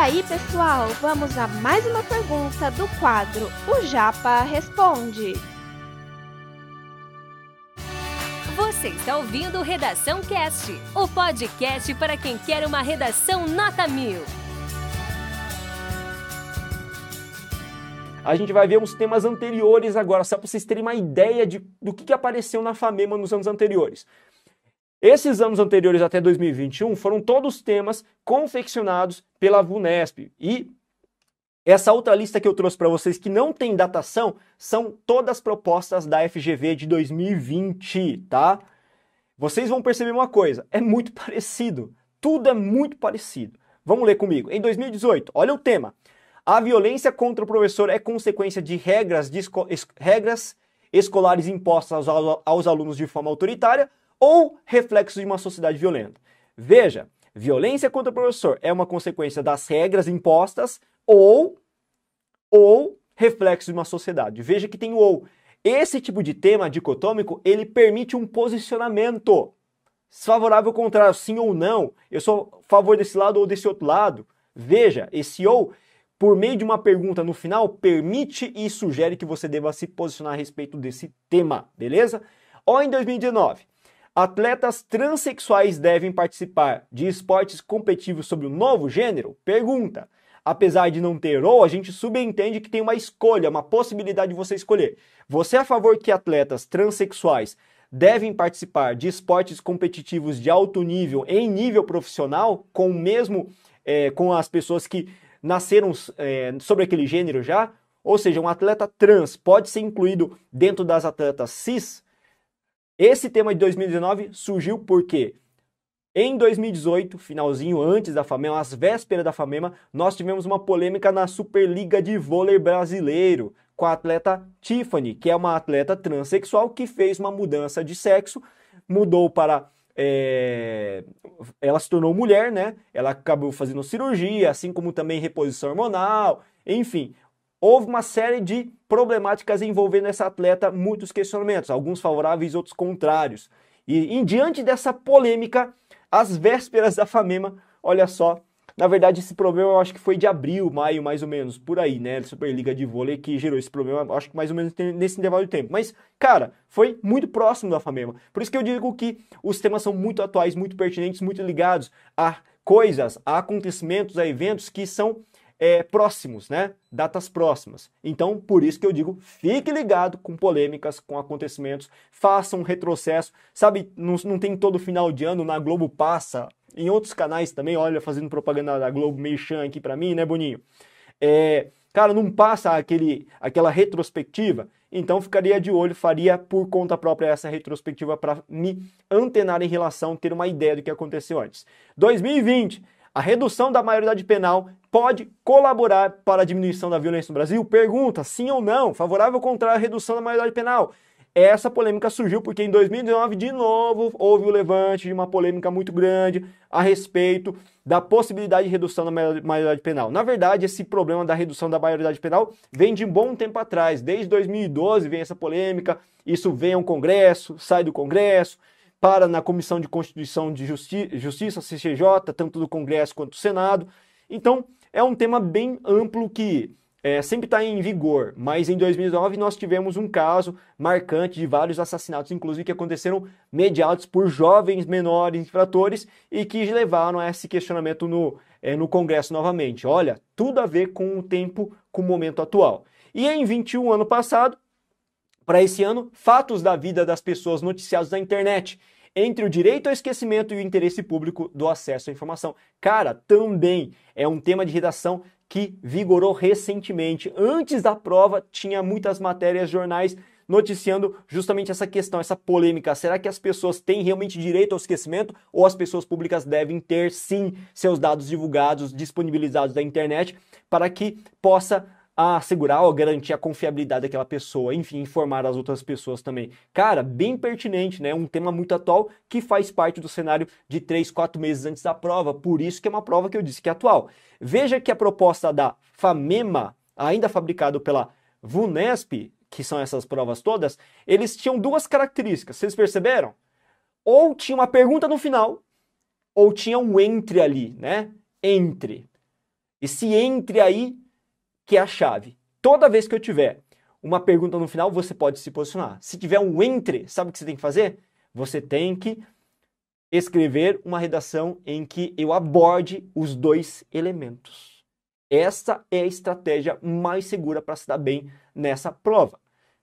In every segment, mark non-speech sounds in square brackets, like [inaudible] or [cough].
aí, pessoal, vamos a mais uma pergunta do quadro O Japa Responde. Você está ouvindo Redação Cast, o podcast para quem quer uma redação nota mil. A gente vai ver uns temas anteriores agora, só para vocês terem uma ideia de, do que, que apareceu na FAMEMA nos anos anteriores. Esses anos anteriores até 2021 foram todos temas confeccionados pela VUNESP. E essa outra lista que eu trouxe para vocês que não tem datação são todas propostas da FGV de 2020, tá? Vocês vão perceber uma coisa, é muito [laughs] parecido. Tudo é muito parecido. Vamos ler comigo. Em 2018, olha o tema. A violência contra o professor é consequência de regras, de esco regras escolares impostas aos, aos alunos de forma autoritária ou reflexo de uma sociedade violenta. Veja, violência contra o professor é uma consequência das regras impostas ou ou reflexo de uma sociedade. Veja que tem o ou. Esse tipo de tema dicotômico, ele permite um posicionamento favorável ou contrário, sim ou não. Eu sou a favor desse lado ou desse outro lado. Veja, esse ou, por meio de uma pergunta no final, permite e sugere que você deva se posicionar a respeito desse tema, beleza? Ou em 2019, Atletas transexuais devem participar de esportes competitivos sobre o novo gênero? Pergunta. Apesar de não ter ou, a gente subentende que tem uma escolha, uma possibilidade de você escolher. Você é a favor que atletas transexuais devem participar de esportes competitivos de alto nível em nível profissional, com o mesmo é, com as pessoas que nasceram é, sobre aquele gênero já? Ou seja, um atleta trans pode ser incluído dentro das atletas cis? Esse tema de 2019 surgiu porque em 2018, finalzinho antes da FAMEMA, às vésperas da FAMEMA, nós tivemos uma polêmica na Superliga de Vôlei Brasileiro com a atleta Tiffany, que é uma atleta transexual que fez uma mudança de sexo, mudou para é... ela se tornou mulher, né? Ela acabou fazendo cirurgia, assim como também reposição hormonal, enfim, houve uma série de problemáticas envolvendo essa atleta, muitos questionamentos, alguns favoráveis, outros contrários. E em diante dessa polêmica, às vésperas da FAMEMA, olha só, na verdade esse problema eu acho que foi de abril, maio mais ou menos, por aí, né, Superliga de vôlei que gerou esse problema, acho que mais ou menos nesse intervalo de tempo. Mas, cara, foi muito próximo da FAMEMA. Por isso que eu digo que os temas são muito atuais, muito pertinentes, muito ligados a coisas, a acontecimentos, a eventos que são é, próximos, né? Datas próximas. Então, por isso que eu digo, fique ligado com polêmicas, com acontecimentos, faça um retrocesso. Sabe, não, não tem todo final de ano, na Globo passa, em outros canais também, olha, fazendo propaganda da Globo Merchan aqui para mim, né, Boninho? É, cara, não passa aquele, aquela retrospectiva, então ficaria de olho, faria por conta própria essa retrospectiva para me antenar em relação, ter uma ideia do que aconteceu antes. 2020 a redução da maioridade penal pode colaborar para a diminuição da violência no Brasil? Pergunta, sim ou não? Favorável ou contrário à redução da maioridade penal? Essa polêmica surgiu porque em 2019, de novo, houve o levante de uma polêmica muito grande a respeito da possibilidade de redução da maioridade penal. Na verdade, esse problema da redução da maioridade penal vem de um bom tempo atrás. Desde 2012 vem essa polêmica, isso vem ao Congresso, sai do Congresso, para na Comissão de Constituição de Justi Justiça, CCJ, tanto do Congresso quanto do Senado. Então, é um tema bem amplo que é, sempre está em vigor, mas em 2009 nós tivemos um caso marcante de vários assassinatos, inclusive que aconteceram mediados por jovens menores infratores e que levaram a esse questionamento no, é, no Congresso novamente. Olha, tudo a ver com o tempo, com o momento atual. E em 21 ano passado, para esse ano, fatos da vida das pessoas noticiados na internet, entre o direito ao esquecimento e o interesse público do acesso à informação. Cara, também é um tema de redação que vigorou recentemente. Antes da prova, tinha muitas matérias, jornais noticiando justamente essa questão, essa polêmica. Será que as pessoas têm realmente direito ao esquecimento ou as pessoas públicas devem ter sim seus dados divulgados, disponibilizados da internet para que possa a assegurar ou garantir a confiabilidade daquela pessoa, enfim, informar as outras pessoas também. Cara, bem pertinente, né? Um tema muito atual que faz parte do cenário de 3, 4 meses antes da prova, por isso que é uma prova que eu disse que é atual. Veja que a proposta da FAMEMA, ainda fabricado pela VUNESP, que são essas provas todas, eles tinham duas características, vocês perceberam? Ou tinha uma pergunta no final, ou tinha um entre ali, né? Entre. Esse entre aí que é a chave. Toda vez que eu tiver uma pergunta no final, você pode se posicionar. Se tiver um entre, sabe o que você tem que fazer? Você tem que escrever uma redação em que eu aborde os dois elementos. Essa é a estratégia mais segura para se dar bem nessa prova.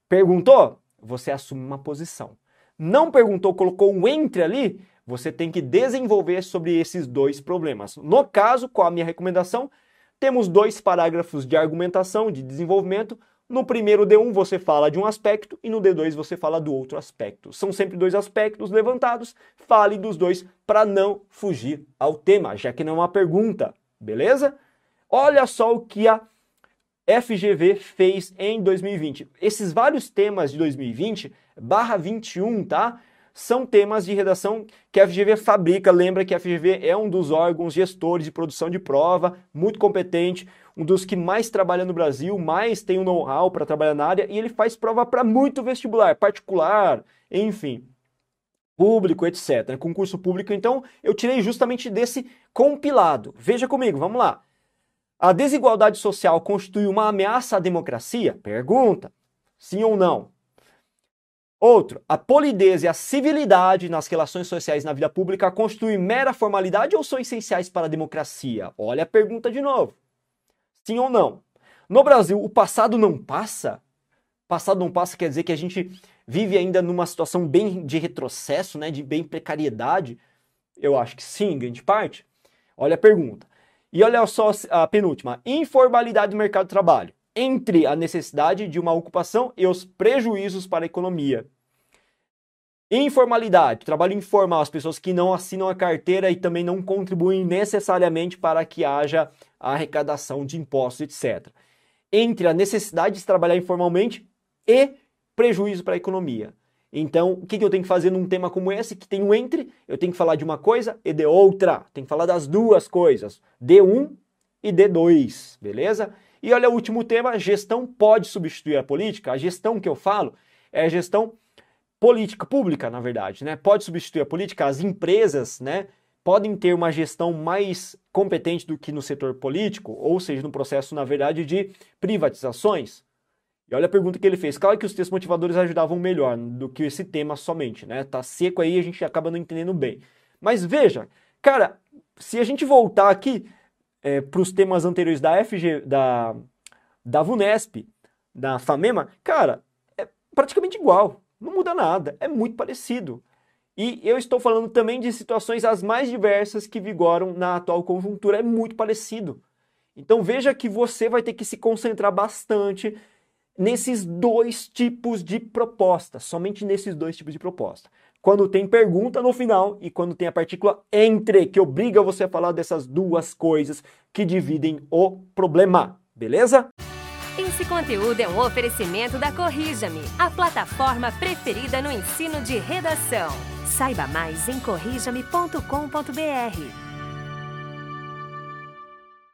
Perguntou? Você assume uma posição. Não perguntou, colocou um entre ali, você tem que desenvolver sobre esses dois problemas. No caso, qual a minha recomendação? Temos dois parágrafos de argumentação, de desenvolvimento. No primeiro D1 você fala de um aspecto e no D2 você fala do outro aspecto. São sempre dois aspectos levantados, fale dos dois para não fugir ao tema, já que não é uma pergunta, beleza? Olha só o que a FGV fez em 2020. Esses vários temas de 2020, barra 21, tá? São temas de redação que a FGV fabrica. Lembra que a FGV é um dos órgãos gestores de produção de prova, muito competente, um dos que mais trabalha no Brasil, mais tem um know-how para trabalhar na área, e ele faz prova para muito vestibular, particular, enfim público, etc. Concurso público, então eu tirei justamente desse compilado. Veja comigo, vamos lá. A desigualdade social constitui uma ameaça à democracia? Pergunta. Sim ou não? Outro, a polidez e a civilidade nas relações sociais na vida pública constituem mera formalidade ou são essenciais para a democracia? Olha a pergunta de novo. Sim ou não? No Brasil, o passado não passa? Passado não passa quer dizer que a gente vive ainda numa situação bem de retrocesso, né, de bem precariedade? Eu acho que sim, grande parte. Olha a pergunta. E olha só a penúltima: informalidade do mercado de trabalho. Entre a necessidade de uma ocupação e os prejuízos para a economia. Informalidade, trabalho informal, as pessoas que não assinam a carteira e também não contribuem necessariamente para que haja arrecadação de impostos, etc. Entre a necessidade de trabalhar informalmente e prejuízo para a economia. Então, o que, eu tenho que fazer num tema como esse, que tem um entre? Eu tenho que falar de uma coisa e de outra. Tem que falar das duas coisas, D1 e D2, beleza? E olha o último tema, gestão pode substituir a política? A gestão que eu falo é a gestão política pública, na verdade, né? Pode substituir a política, as empresas, né, podem ter uma gestão mais competente do que no setor político, ou seja, no processo, na verdade, de privatizações. E olha a pergunta que ele fez. Claro que os textos motivadores ajudavam melhor do que esse tema somente, né? Tá seco aí, a gente acaba não entendendo bem. Mas veja, cara, se a gente voltar aqui é, para os temas anteriores da FG, da, da VUNESP, da FAMEMA, cara, é praticamente igual. Não muda nada, é muito parecido. E eu estou falando também de situações as mais diversas que vigoram na atual conjuntura, é muito parecido. Então veja que você vai ter que se concentrar bastante nesses dois tipos de proposta, somente nesses dois tipos de proposta. Quando tem pergunta no final e quando tem a partícula entre, que obriga você a falar dessas duas coisas que dividem o problema, beleza? Esse conteúdo é um oferecimento da Corrija-me, a plataforma preferida no ensino de redação. Saiba mais em corrijame.com.br.